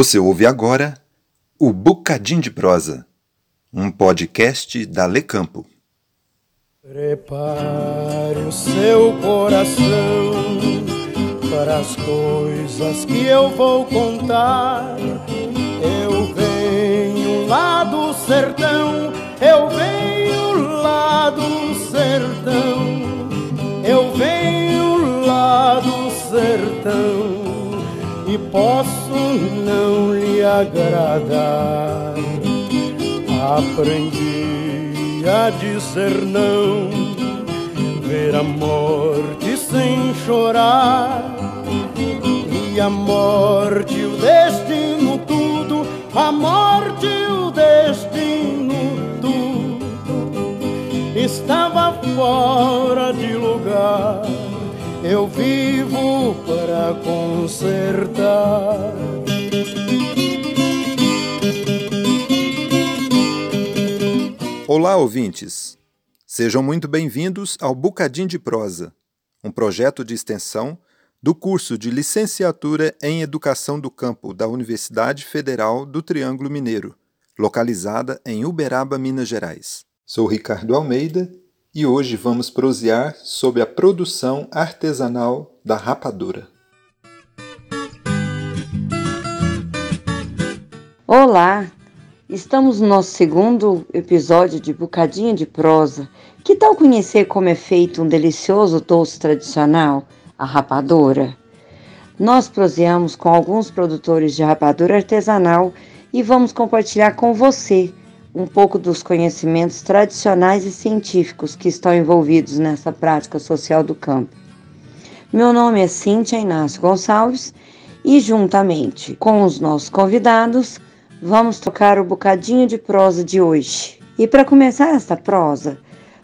Você ouve agora o Bocadinho de Prosa, um podcast da Lecampo. Prepare o seu coração para as coisas que eu vou contar. Lá do sertão, eu venho lá do sertão, eu venho lá do sertão e posso não lhe agradar. Aprendi a dizer não, ver a morte sem chorar, e a morte, o destino, tudo, a morte, estava fora de lugar eu vivo para consertar. Olá, ouvintes! Sejam muito bem-vindos ao Bocadinho de Prosa, um projeto de extensão do curso de Licenciatura em Educação do Campo da Universidade Federal do Triângulo Mineiro, localizada em Uberaba, Minas Gerais. Sou Ricardo Almeida e hoje vamos prosear sobre a produção artesanal da rapadura. Olá! Estamos no nosso segundo episódio de Bocadinho de Prosa. Que tal conhecer como é feito um delicioso doce tradicional, a rapadura? Nós proseamos com alguns produtores de rapadura artesanal e vamos compartilhar com você um pouco dos conhecimentos tradicionais e científicos que estão envolvidos nessa prática social do campo. Meu nome é Cíntia Inácio Gonçalves e, juntamente com os nossos convidados, vamos tocar o bocadinho de prosa de hoje. E para começar esta prosa,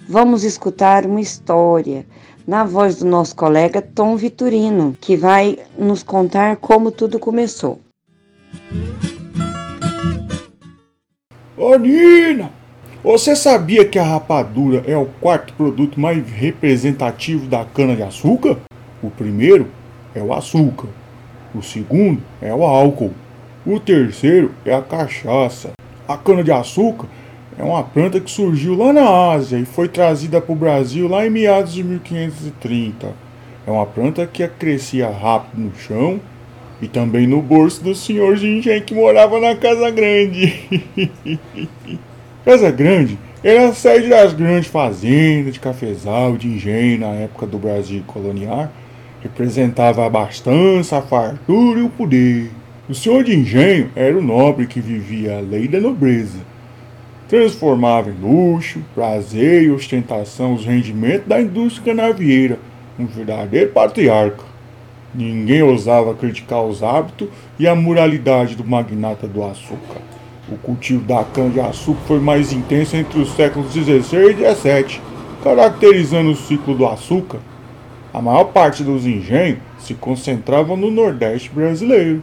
vamos escutar uma história na voz do nosso colega Tom Vitorino, que vai nos contar como tudo começou. Ô Nina, você sabia que a rapadura é o quarto produto mais representativo da cana-de-açúcar? O primeiro é o açúcar, o segundo é o álcool, o terceiro é a cachaça. A cana-de-açúcar é uma planta que surgiu lá na Ásia e foi trazida para o Brasil lá em meados de 1530. É uma planta que crescia rápido no chão e também no bolso do senhor Gingem que morava na Casa Grande. casa Grande era a sede das grandes fazendas de cafezal de engenho na época do Brasil colonial. Representava a abastança, a fartura e o poder. O senhor de engenho era o nobre que vivia a lei da nobreza. Transformava em luxo, prazer e ostentação os rendimentos da indústria canavieira, um verdadeiro patriarca. Ninguém ousava criticar os hábitos e a moralidade do magnata do açúcar. O cultivo da cana-de-açúcar foi mais intenso entre os séculos XVI e XVII, caracterizando o ciclo do açúcar. A maior parte dos engenhos se concentrava no Nordeste brasileiro.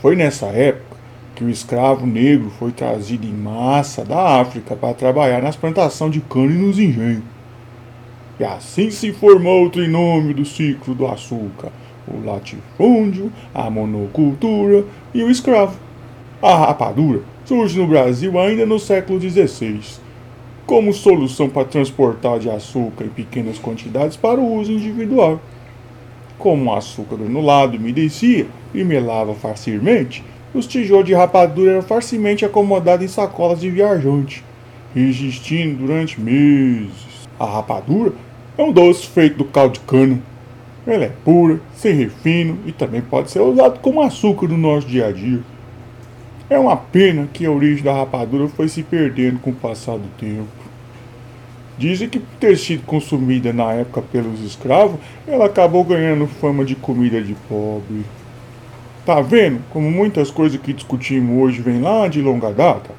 Foi nessa época que o escravo negro foi trazido em massa da África para trabalhar nas plantações de cana e nos engenhos. E assim se formou o trinômio do ciclo do açúcar o latifúndio, a monocultura e o escravo. A rapadura surge no Brasil ainda no século XVI, como solução para transportar de açúcar em pequenas quantidades para o uso individual. Como o açúcar granulado umedecia e melava facilmente, os tijolos de rapadura eram facilmente acomodados em sacolas de viajante, resistindo durante meses. A rapadura é um doce feito do caldo de cana, ela é pura, sem refino e também pode ser usado como açúcar no nosso dia a dia. É uma pena que a origem da rapadura foi se perdendo com o passar do tempo. Dizem que por ter sido consumida na época pelos escravos, ela acabou ganhando fama de comida de pobre. Tá vendo como muitas coisas que discutimos hoje vêm lá de longa data?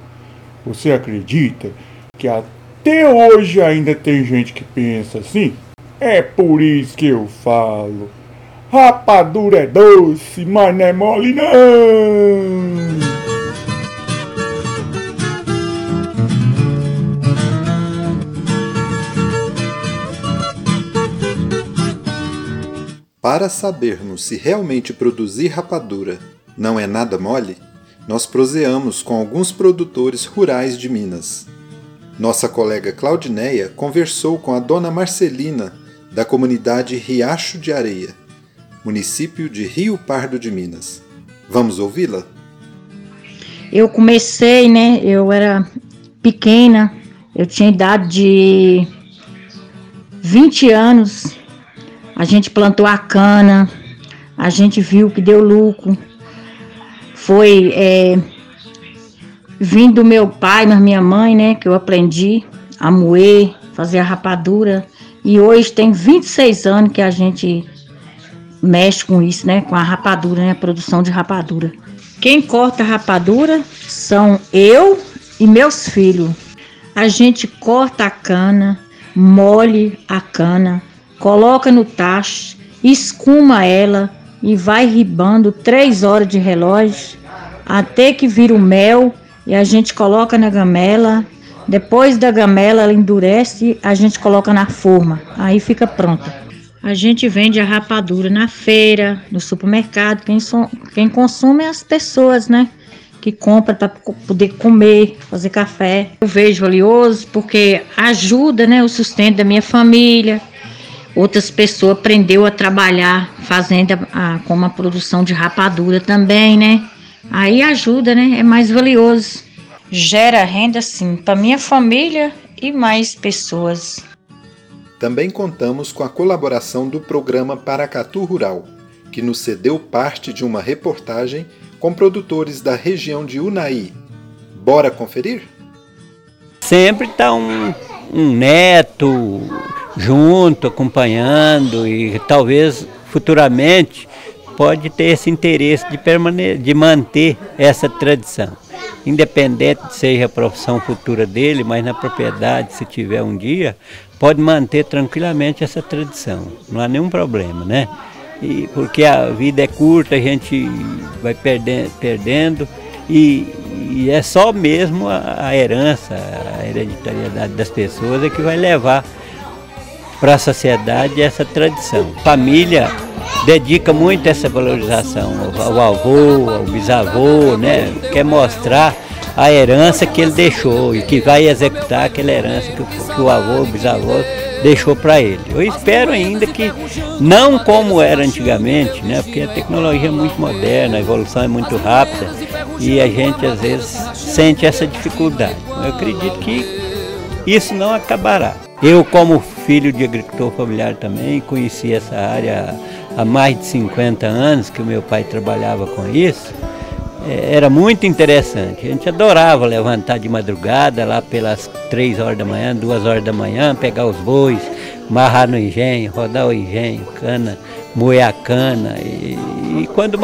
Você acredita que até hoje ainda tem gente que pensa assim? É por isso que eu falo. Rapadura é doce, mas não é mole não. Para sabermos se realmente produzir rapadura não é nada mole, nós proseamos com alguns produtores rurais de Minas. Nossa colega Claudineia conversou com a dona Marcelina da comunidade Riacho de Areia, município de Rio Pardo de Minas. Vamos ouvi-la? Eu comecei, né? Eu era pequena, eu tinha idade de 20 anos a gente plantou a cana, a gente viu que deu lucro. Foi é, vindo do meu pai, mas minha mãe, né, que eu aprendi a moer, fazer a rapadura. E hoje tem 26 anos que a gente mexe com isso, né, com a rapadura, né, a produção de rapadura. Quem corta a rapadura são eu e meus filhos. A gente corta a cana, mole a cana, coloca no tacho, escuma ela e vai ribando três horas de relógio até que vira o mel e a gente coloca na gamela. Depois da gamela ela endurece, a gente coloca na forma, aí fica pronta. A gente vende a rapadura na feira, no supermercado. Quem, so, quem consome é as pessoas, né? Que compra para poder comer, fazer café. Eu vejo valioso porque ajuda, né, o sustento da minha família, Outras pessoas aprendeu a trabalhar fazendo a, a, como a produção de rapadura também, né? Aí ajuda, né? É mais valioso. Gera renda, sim, para minha família e mais pessoas. Também contamos com a colaboração do programa Paracatu Rural, que nos cedeu parte de uma reportagem com produtores da região de Unai. Bora conferir? Sempre está um, um neto, junto, acompanhando e talvez futuramente pode ter esse interesse de, permane de manter essa tradição. Independente seja a profissão futura dele, mas na propriedade, se tiver um dia, pode manter tranquilamente essa tradição. Não há nenhum problema, né? E, porque a vida é curta, a gente vai perdendo, perdendo e, e é só mesmo a, a herança, a hereditariedade das pessoas é que vai levar para a sociedade essa tradição. Família dedica muito essa valorização ao avô, ao bisavô, né? Quer mostrar a herança que ele deixou e que vai executar aquela herança que, que o avô, o bisavô deixou para ele. Eu espero ainda que não como era antigamente, né? Porque a tecnologia é muito moderna, a evolução é muito rápida e a gente às vezes sente essa dificuldade. Eu acredito que isso não acabará. Eu, como filho de agricultor familiar também, conheci essa área há mais de 50 anos, que o meu pai trabalhava com isso. É, era muito interessante. A gente adorava levantar de madrugada, lá pelas 3 horas da manhã, 2 horas da manhã, pegar os bois, marrar no engenho, rodar o engenho, cana, moer a cana. E, e quando,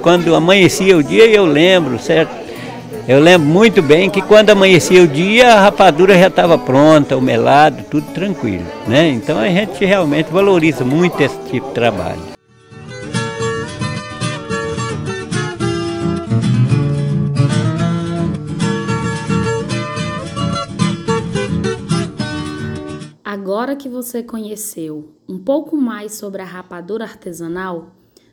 quando amanhecia o dia, eu lembro, certo? Eu lembro muito bem que quando amanhecia o dia, a rapadura já estava pronta, o melado, tudo tranquilo. Né? Então a gente realmente valoriza muito esse tipo de trabalho. Agora que você conheceu um pouco mais sobre a rapadura artesanal,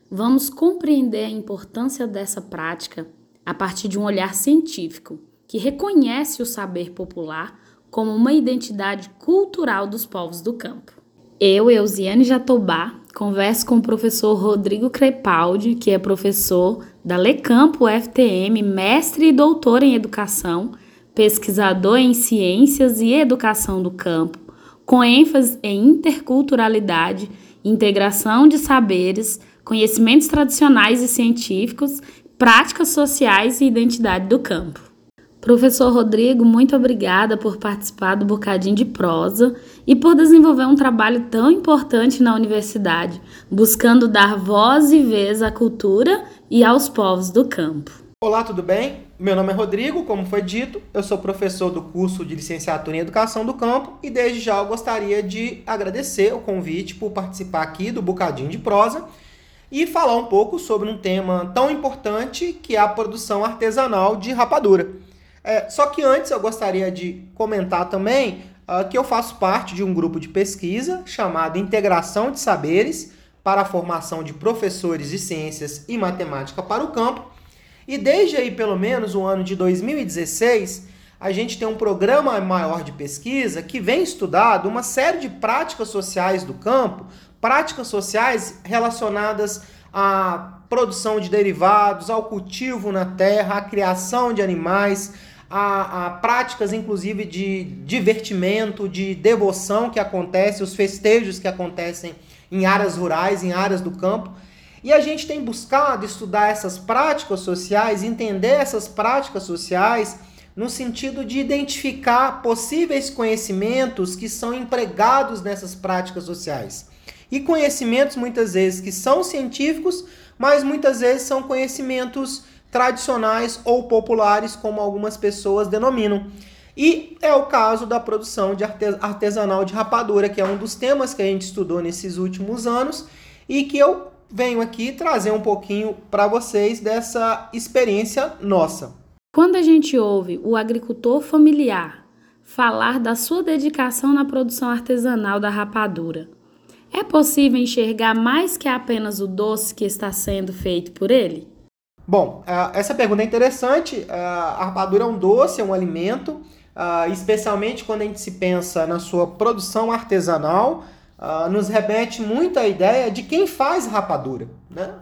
vamos compreender a importância dessa prática a partir de um olhar científico que reconhece o saber popular como uma identidade cultural dos povos do campo. Eu, Eusiane Jatobá, converso com o professor Rodrigo Crepaldi, que é professor da Lecampo FTM, mestre e doutor em educação, pesquisador em ciências e educação do campo, com ênfase em interculturalidade, integração de saberes, conhecimentos tradicionais e científicos práticas sociais e identidade do campo. Professor Rodrigo, muito obrigada por participar do Bocadinho de Prosa e por desenvolver um trabalho tão importante na universidade, buscando dar voz e vez à cultura e aos povos do campo. Olá, tudo bem? Meu nome é Rodrigo, como foi dito, eu sou professor do curso de licenciatura em Educação do Campo e desde já eu gostaria de agradecer o convite por participar aqui do Bocadinho de Prosa e falar um pouco sobre um tema tão importante que é a produção artesanal de rapadura. É, só que antes eu gostaria de comentar também uh, que eu faço parte de um grupo de pesquisa chamado Integração de Saberes, para a formação de professores de ciências e matemática para o campo. E desde aí, pelo menos, o ano de 2016, a gente tem um programa maior de pesquisa que vem estudado uma série de práticas sociais do campo, práticas sociais relacionadas à produção de derivados, ao cultivo na terra, à criação de animais, a, a, práticas, inclusive, de divertimento, de devoção que acontece, os festejos que acontecem em áreas rurais, em áreas do campo. E a gente tem buscado estudar essas práticas sociais, entender essas práticas sociais no sentido de identificar possíveis conhecimentos que são empregados nessas práticas sociais. E conhecimentos muitas vezes que são científicos, mas muitas vezes são conhecimentos tradicionais ou populares, como algumas pessoas denominam. E é o caso da produção de artesanal de rapadura, que é um dos temas que a gente estudou nesses últimos anos e que eu venho aqui trazer um pouquinho para vocês dessa experiência nossa. Quando a gente ouve o agricultor familiar falar da sua dedicação na produção artesanal da rapadura, é possível enxergar mais que apenas o doce que está sendo feito por ele? Bom, essa pergunta é interessante. A rapadura é um doce, é um alimento, especialmente quando a gente se pensa na sua produção artesanal, nos remete muito à ideia de quem faz rapadura. Né?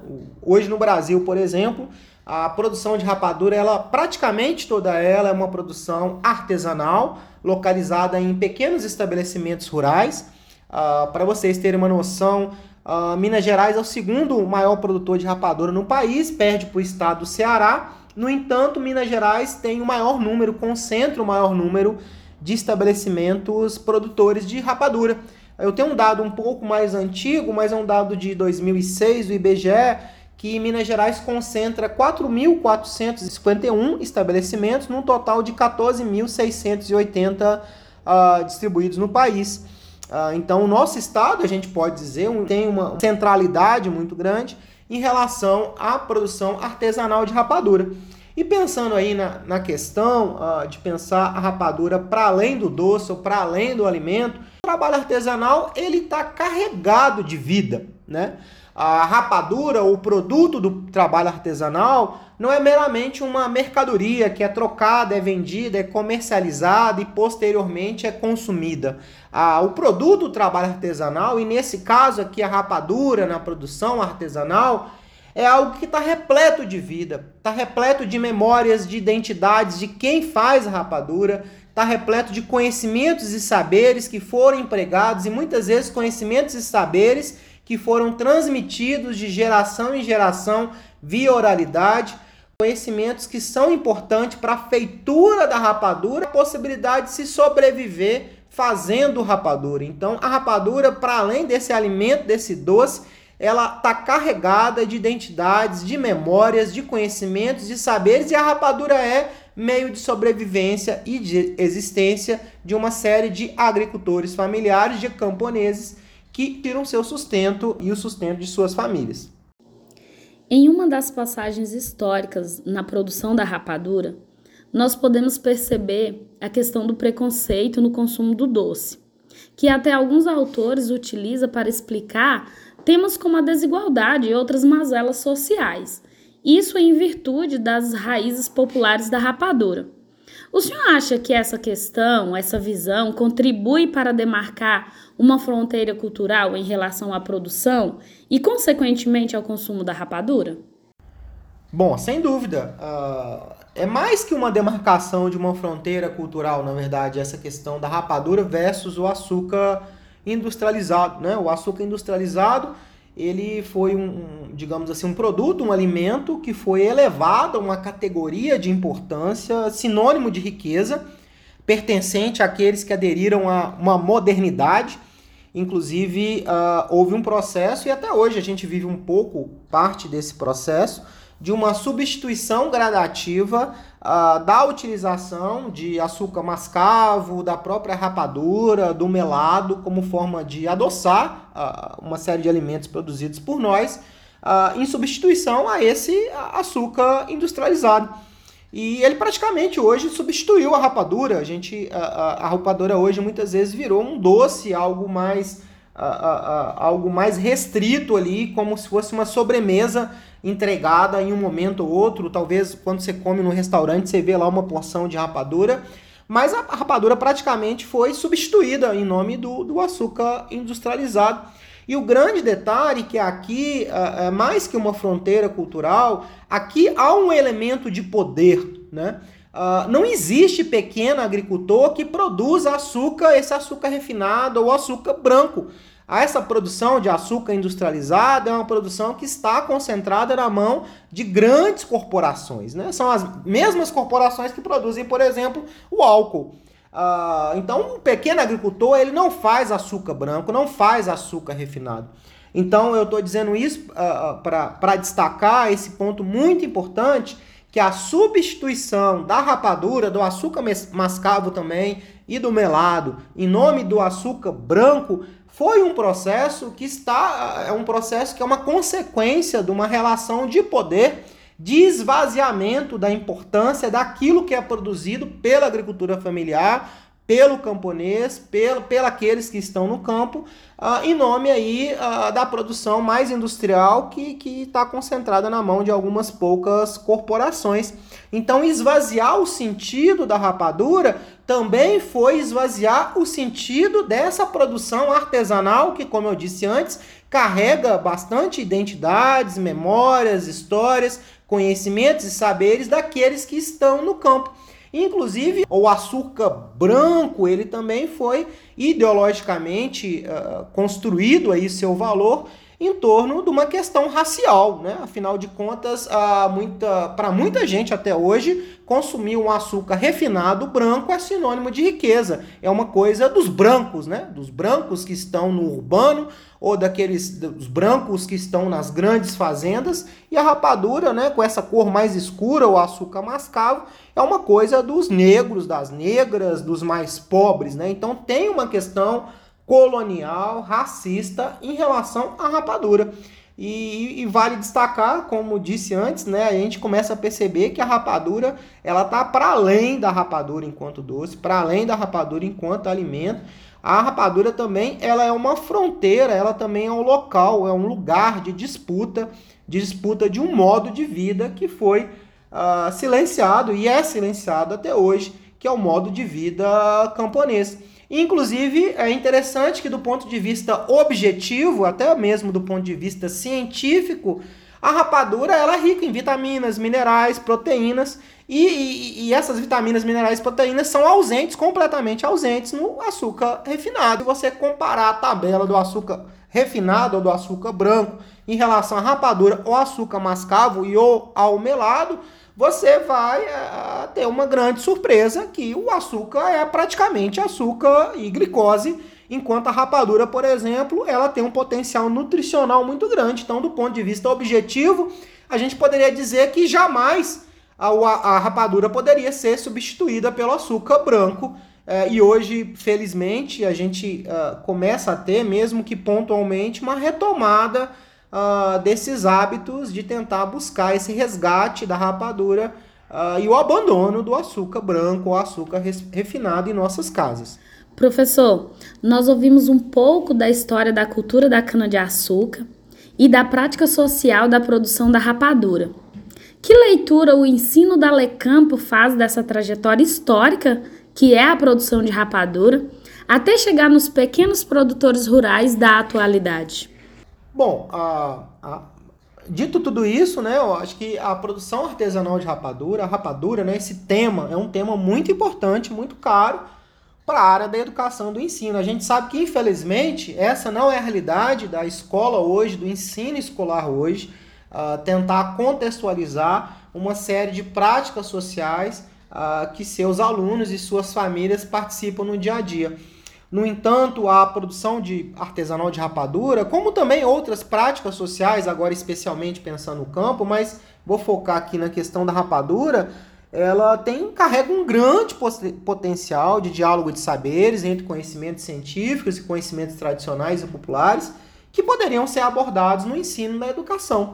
Hoje no Brasil, por exemplo, a produção de rapadura, ela praticamente toda ela é uma produção artesanal, localizada em pequenos estabelecimentos rurais. Para vocês terem uma noção, Uh, Minas Gerais é o segundo maior produtor de rapadura no país, perde para o estado do Ceará. No entanto, Minas Gerais tem o maior número, concentra o maior número de estabelecimentos produtores de rapadura. Eu tenho um dado um pouco mais antigo, mas é um dado de 2006 do IBGE, que Minas Gerais concentra 4.451 estabelecimentos, num total de 14.680 uh, ah, distribuídos no país. Ah, então, o nosso estado, a gente pode dizer, tem uma centralidade muito grande em relação à produção artesanal de rapadura. E pensando aí na, na questão uh, de pensar a rapadura para além do doce ou para além do alimento, o trabalho artesanal ele está carregado de vida, né? A rapadura, o produto do trabalho artesanal, não é meramente uma mercadoria que é trocada, é vendida, é comercializada e posteriormente é consumida. Ah, o produto do trabalho artesanal, e nesse caso aqui a rapadura na produção artesanal, é algo que está repleto de vida, está repleto de memórias, de identidades de quem faz a rapadura, está repleto de conhecimentos e saberes que foram empregados e muitas vezes conhecimentos e saberes que foram transmitidos de geração em geração via oralidade, conhecimentos que são importantes para a feitura da rapadura, a possibilidade de se sobreviver fazendo rapadura. Então, a rapadura, para além desse alimento, desse doce, ela está carregada de identidades, de memórias, de conhecimentos, de saberes, e a rapadura é meio de sobrevivência e de existência de uma série de agricultores familiares, de camponeses que tiram seu sustento e o sustento de suas famílias. Em uma das passagens históricas na produção da rapadura, nós podemos perceber a questão do preconceito no consumo do doce, que até alguns autores utiliza para explicar temas como a desigualdade e outras mazelas sociais. Isso em virtude das raízes populares da rapadura. O senhor acha que essa questão, essa visão, contribui para demarcar uma fronteira cultural em relação à produção e, consequentemente, ao consumo da rapadura? Bom, sem dúvida. Uh, é mais que uma demarcação de uma fronteira cultural, na verdade, essa questão da rapadura versus o açúcar industrializado. Né? O açúcar industrializado ele foi um, digamos assim, um produto, um alimento que foi elevado a uma categoria de importância, sinônimo de riqueza, pertencente àqueles que aderiram a uma modernidade. Inclusive, uh, houve um processo, e até hoje a gente vive um pouco parte desse processo, de uma substituição gradativa uh, da utilização de açúcar mascavo, da própria rapadura, do melado, como forma de adoçar uh, uma série de alimentos produzidos por nós, uh, em substituição a esse açúcar industrializado. E ele praticamente hoje substituiu a rapadura. A gente, a, a, a rapadura hoje muitas vezes virou um doce, algo mais algo mais restrito ali, como se fosse uma sobremesa entregada em um momento ou outro. Talvez quando você come no restaurante você vê lá uma porção de rapadura. Mas a rapadura praticamente foi substituída em nome do, do açúcar industrializado. E o grande detalhe que aqui é mais que uma fronteira cultural, aqui há um elemento de poder, né? Uh, não existe pequeno agricultor que produza açúcar, esse açúcar refinado ou açúcar branco. Essa produção de açúcar industrializado é uma produção que está concentrada na mão de grandes corporações. Né? São as mesmas corporações que produzem, por exemplo, o álcool. Uh, então, um pequeno agricultor ele não faz açúcar branco, não faz açúcar refinado. Então, eu estou dizendo isso uh, para destacar esse ponto muito importante que a substituição da rapadura, do açúcar mascavo também e do melado, em nome do açúcar branco, foi um processo que está é um processo que é uma consequência de uma relação de poder, de esvaziamento da importância daquilo que é produzido pela agricultura familiar, pelo camponês, pelo, pelo aqueles que estão no campo, uh, em nome aí uh, da produção mais industrial que está concentrada na mão de algumas poucas corporações. Então, esvaziar o sentido da rapadura também foi esvaziar o sentido dessa produção artesanal que, como eu disse antes, carrega bastante identidades, memórias, histórias, conhecimentos e saberes daqueles que estão no campo. Inclusive, o açúcar branco, ele também foi ideologicamente uh, construído aí seu valor em torno de uma questão racial, né? Afinal de contas, muita, para muita gente até hoje, consumir um açúcar refinado branco é sinônimo de riqueza. É uma coisa dos brancos, né? Dos brancos que estão no urbano ou daqueles dos brancos que estão nas grandes fazendas e a rapadura, né, com essa cor mais escura, o açúcar mascavo, é uma coisa dos negros, das negras, dos mais pobres, né? Então tem uma questão colonial, racista em relação à rapadura. E, e, vale destacar, como disse antes, né, a gente começa a perceber que a rapadura ela tá para além da rapadura enquanto doce, para além da rapadura enquanto alimento. A rapadura também ela é uma fronteira, ela também é um local, é um lugar de disputa, de disputa de um modo de vida que foi uh, silenciado e é silenciado até hoje, que é o modo de vida camponês. Inclusive, é interessante que, do ponto de vista objetivo, até mesmo do ponto de vista científico, a rapadura ela é rica em vitaminas, minerais, proteínas, e, e, e, essas vitaminas, minerais e proteínas são ausentes, completamente ausentes no açúcar refinado. Se você comparar a tabela do açúcar refinado ou do açúcar branco em relação à rapadura ou açúcar mascavo e ou ao melado, você vai é, ter uma grande surpresa que o açúcar é praticamente açúcar e glicose, enquanto a rapadura, por exemplo, ela tem um potencial nutricional muito grande. Então, do ponto de vista objetivo, a gente poderia dizer que jamais a, a, a rapadura poderia ser substituída pelo açúcar branco. É, e hoje, felizmente, a gente uh, começa a ter, mesmo que pontualmente, uma retomada uh, desses hábitos de tentar buscar esse resgate da rapadura uh, e o abandono do açúcar branco ou açúcar refinado em nossas casas. Professor, nós ouvimos um pouco da história da cultura da cana-de-açúcar e da prática social da produção da rapadura. Que leitura o ensino da Lecampo faz dessa trajetória histórica que é a produção de rapadura, até chegar nos pequenos produtores rurais da atualidade? Bom, a, a, dito tudo isso, né, eu acho que a produção artesanal de rapadura, a rapadura, né, esse tema é um tema muito importante, muito caro para a área da educação do ensino. A gente sabe que, infelizmente, essa não é a realidade da escola hoje, do ensino escolar hoje, uh, tentar contextualizar uma série de práticas sociais uh, que seus alunos e suas famílias participam no dia a dia. No entanto, a produção de artesanal de rapadura, como também outras práticas sociais, agora especialmente pensando no campo, mas vou focar aqui na questão da rapadura, ela tem carrega um grande potencial de diálogo de saberes entre conhecimentos científicos e conhecimentos tradicionais e populares que poderiam ser abordados no ensino da educação.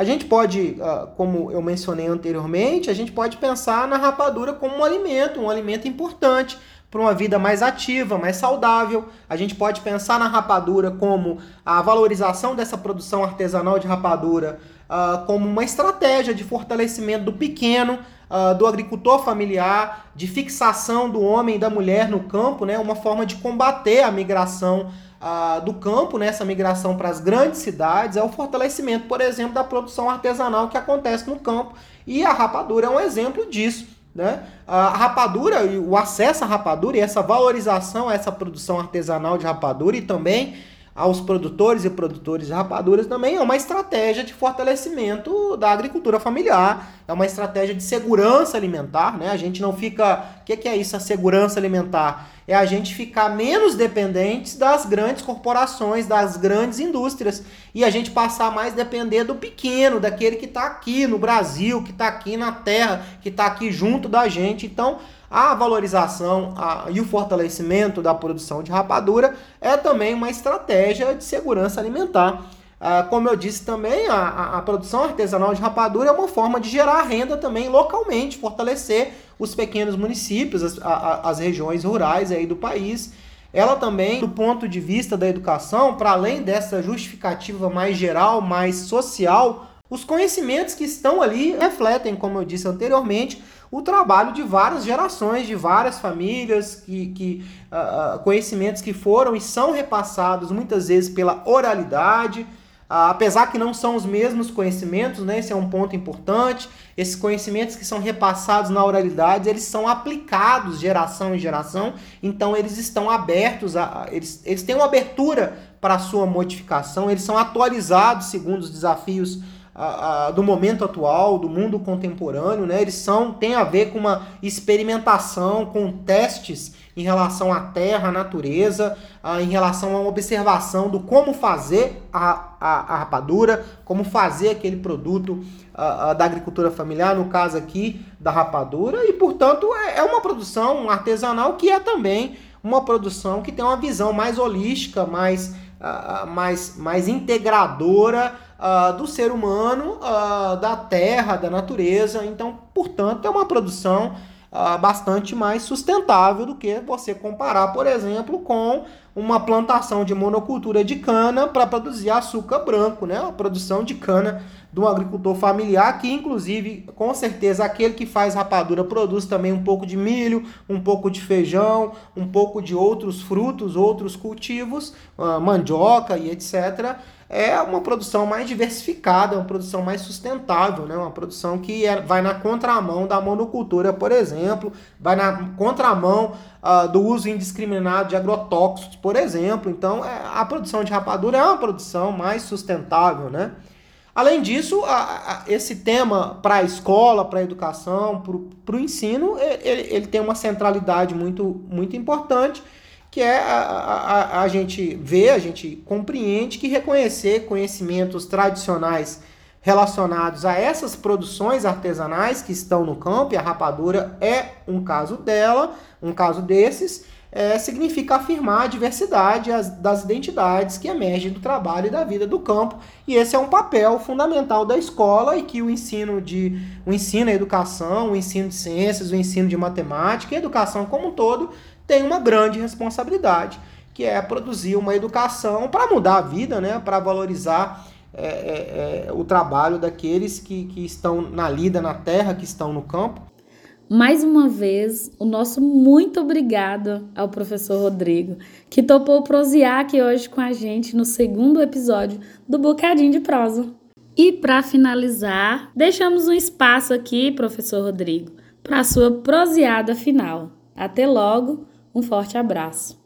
A gente pode, ah, como eu mencionei anteriormente, a gente pode pensar na rapadura como um alimento, um alimento importante para uma vida mais ativa, mais saudável. A gente pode pensar na rapadura como a valorização dessa produção artesanal de rapadura uh, como uma estratégia de fortalecimento do pequeno, uh, do agricultor familiar, de fixação do homem e da mulher no campo, né? uma forma de combater a migração do campo, né? essa migração para as grandes cidades, é o fortalecimento, por exemplo, da produção artesanal que acontece no campo. E a rapadura é um exemplo disso. Né? A rapadura, o acesso à rapadura e essa valorização a essa produção artesanal de rapadura e também aos produtores e produtores de rapaduras também é uma estratégia de fortalecimento da agricultura familiar, é uma estratégia de segurança alimentar, né? A gente não fica. O que, é isso, a segurança alimentar? É a gente ficar menos dependentes das grandes corporações, das grandes indústrias, e a gente passar a mais depender do pequeno, daquele que está aqui no Brasil, que está aqui na terra, que está aqui junto da gente. Então, a valorização a, e o fortalecimento da produção de rapadura é também uma estratégia de segurança alimentar. Ah, como eu disse também, a, a, produção artesanal de rapadura é uma forma de gerar renda também localmente, fortalecer os pequenos municípios, as, a, as regiões rurais aí do país. Ela também, do ponto de vista da educação, para além dessa justificativa mais geral, mais social, os conhecimentos que estão ali refletem, como eu disse anteriormente, o trabalho de várias gerações, de várias famílias, que, que uh, conhecimentos que foram e são repassados muitas vezes pela oralidade, apesar que não são os mesmos conhecimentos, né? Esse é um ponto importante. Esses conhecimentos que são repassados na oralidade, eles são aplicados geração em geração, então eles estão abertos, a, eles, eles têm uma abertura para sua modificação, eles são atualizados segundo os desafios do momento atual, do mundo contemporâneo, né? Eles são têm a ver com uma experimentação, com testes em relação à terra, à natureza, em relação a uma observação do como fazer a, a, a rapadura, como fazer aquele produto da agricultura familiar, no caso aqui da rapadura, e portanto é, é uma produção artesanal que é também uma produção que tem uma visão mais holística, mais, mais, mais integradora do ser humano, da terra, da natureza. Então, portanto, é uma produção uh, bastante mais sustentável do que você comparar, por exemplo, com uma plantação de monocultura de cana para produzir açúcar branco, né? A produção de cana de um agricultor familiar, que inclusive, com certeza, aquele que faz rapadura produz também um pouco de milho, um pouco de feijão, um pouco de outros frutos, outros cultivos, mandioca e etc é uma produção mais diversificada, uma produção mais sustentável, né? uma produção que é, vai na contramão da monocultura, por exemplo, vai na contramão uh, do uso indiscriminado de agrotóxicos, por exemplo. Então, é, a produção de rapadura é uma produção mais sustentável. Né? Além disso, a, a, esse tema para a escola, para a educação, para o ensino, ele, ele tem uma centralidade muito, muito importante que é a, a, gente vê, a gente compreende que reconhecer conhecimentos tradicionais relacionados a essas produções artesanais que estão no campo, e a rapadura é um caso dela, um caso desses, é, significa afirmar a diversidade as, das identidades que emergem do trabalho e da vida do campo, e esse é um papel fundamental da escola e que o ensino de o ensino, a educação, o ensino de ciências, o ensino de matemática, a educação como um todo tem uma grande responsabilidade, que é produzir uma educação para mudar a vida, né? para valorizar é, é, é, o trabalho daqueles que, que estão na lida, na terra, que estão no campo. Mais uma vez, o nosso muito obrigado ao professor Rodrigo, que topou prosear aqui hoje com a gente no segundo episódio do Bocadinho de Prosa. E para finalizar, deixamos um espaço aqui, professor Rodrigo, para a sua proseada final. Até logo um forte abraço.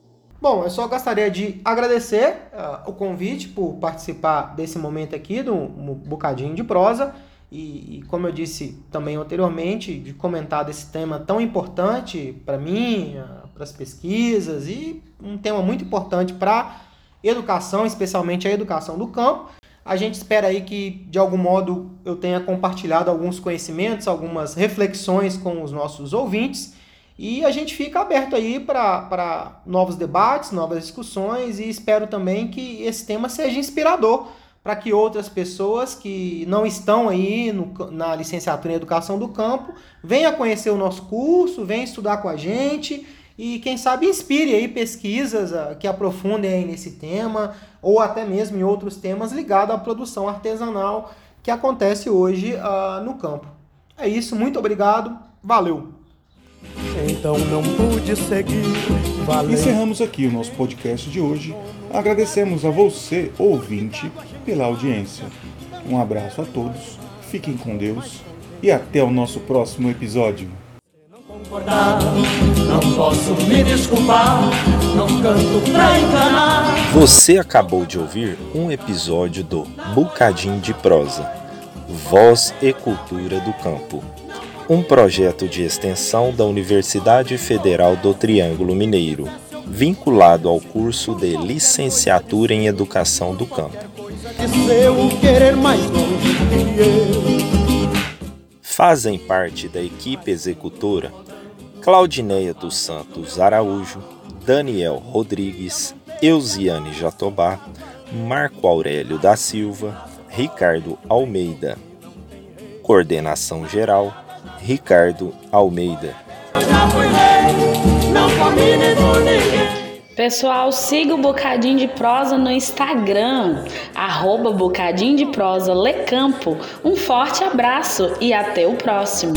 Bom, eu só gostaria de agradecer uh, o convite por participar desse momento aqui do um bocadinho de prosa e, e, como eu disse também anteriormente, de comentar desse tema tão importante para mim, uh, para as pesquisas e um tema muito importante para educação, especialmente a educação do campo. A gente espera aí que de algum modo eu tenha compartilhado alguns conhecimentos, algumas reflexões com os nossos ouvintes. E a gente fica aberto aí para novos debates, novas discussões e espero também que esse tema seja inspirador para que outras pessoas que não estão aí no, na licenciatura em Educação do Campo venham conhecer o nosso curso, venham estudar com a gente e quem sabe inspire aí pesquisas uh, que aprofundem aí nesse tema ou até mesmo em outros temas ligados à produção artesanal que acontece hoje uh, no campo. É isso, muito obrigado, valeu! Então não pude seguir. Valeu. Encerramos aqui o nosso podcast de hoje. Agradecemos a você, ouvinte, pela audiência. Um abraço a todos, fiquem com Deus e até o nosso próximo episódio. Você acabou de ouvir um episódio do Bucadim de Prosa, Voz e Cultura do Campo, um projeto de extensão da Universidade Federal do Triângulo Mineiro, vinculado ao curso de Licenciatura em Educação do Campo. Fazem parte da equipe executora Claudineia dos Santos Araújo, Daniel Rodrigues, Eusiane Jatobá, Marco Aurélio da Silva, Ricardo Almeida. Coordenação geral: Ricardo Almeida. Pessoal, siga o Bocadinho de Prosa no Instagram, arroba Bocadinho de Prosa Lecampo. Um forte abraço e até o próximo.